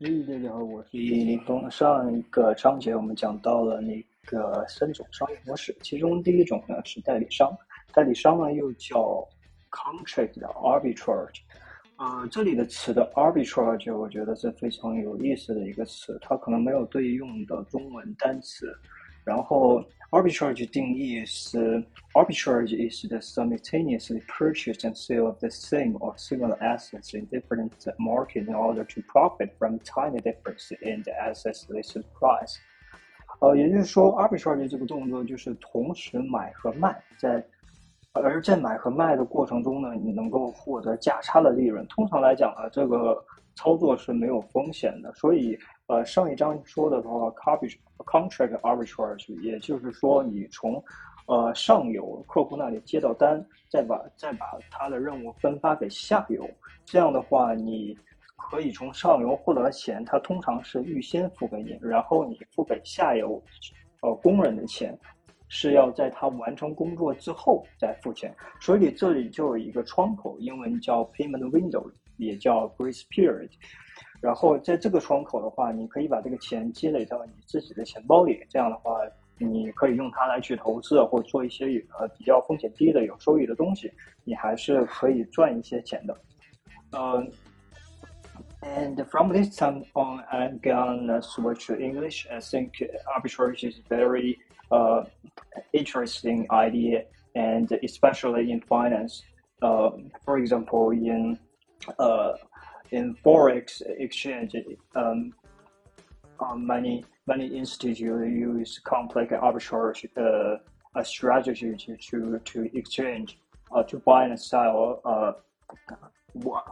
哎，大家好，我是林峰。上一个章节我们讲到了那个三种商业模式，其中第一种呢是代理商，代理商呢又叫 contract arbitrage。呃，这里的词的 arbitrage 我觉得是非常有意思的一个词，它可能没有对应的中文单词。然后 arbitrage 定义是 arbitrage is the simultaneously purchase and sale of the same or similar assets in different market in order to profit from tiny difference in the assets listed price。呃，也就是说，arbitrage 这个动作就是同时买和卖，在而在买和卖的过程中呢，你能够获得价差的利润。通常来讲呢，这个 操作是没有风险的，所以。呃，上一章说的话，contract arbitrage，也就是说，你从呃上游客户那里接到单，再把再把他的任务分发给下游，这样的话，你可以从上游获得的钱，他通常是预先付给你，然后你付给下游，呃工人的钱是要在他完成工作之后再付钱，所以这里就有一个窗口，英文叫 payment window，也叫 grace period。然后在这个窗口的话，你可以把这个钱积累到你自己的钱包里，这样的话，你可以用它来去投资或做一些呃比较风险低的有收益的东西，你还是可以赚一些钱的。呃，and from this time on, I'm gonna switch to English. I think arbitrage is very uh interesting idea, and especially in finance. Uh, for example, in uh in forex exchange, um, um, many many institutes use complex arbitrage uh, strategy to to, to exchange uh, to buy and sell uh, one,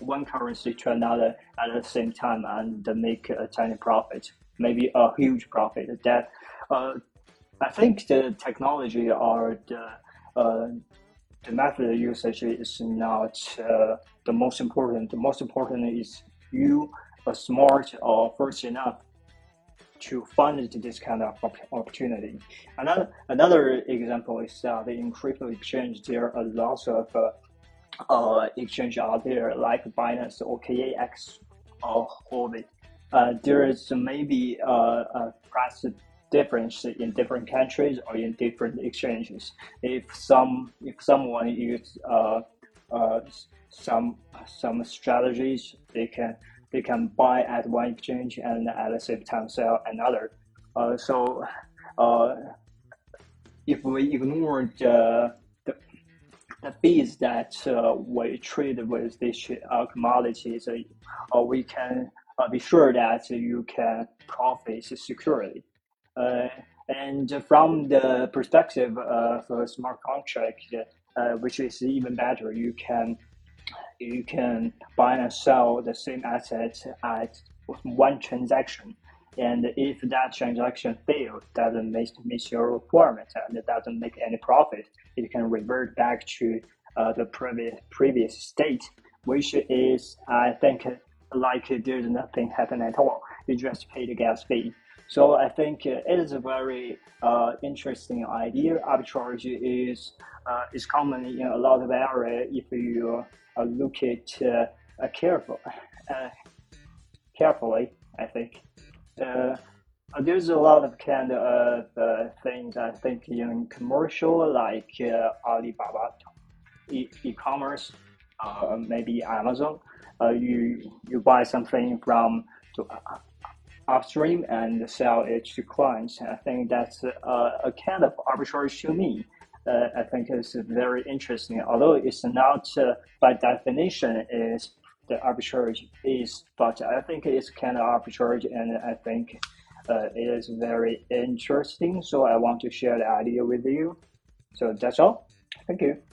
one currency to another at the same time and make a tiny profit, maybe a huge profit. That uh, I think the technology or the uh, the method usage is not uh, the most important. The most important is you are smart or first enough to find this kind of opportunity. Another another example is uh, in crypto exchange. There are lots of uh, uh, exchange out there like Binance or KAX or Orbit. Uh, there is maybe uh, a price difference in different countries or in different exchanges. If some if someone use uh, uh, some some strategies, they can they can buy at one exchange and at the same time sell another. Uh, so uh, if we ignore the the, the fees that uh, we trade with these uh, commodities, we can be sure that you can profit securely. Uh, and from the perspective of a smart contract, uh, which is even better, you can you can buy and sell the same asset at one transaction. And if that transaction fails, doesn't meet, meet your requirement and it doesn't make any profit, it can revert back to uh, the previous previous state, which is I think like there's nothing happen at all. You just pay the gas fee. So I think it is a very uh, interesting idea. Arbitrage is uh, is common in a lot of area if you uh, look at uh, careful uh, carefully. I think uh, there's a lot of kind of things I think in commercial like Alibaba, e- commerce maybe Amazon. you you buy something from upstream and sell it to clients. I think that's a, kind of arbitrage to me. Uh, I think it's very interesting, although it's not uh, by definition is the arbitrage is, but I think it's kind of arbitrage, and I think uh, it is very interesting. So I want to share the idea with you. So that's all. Thank you.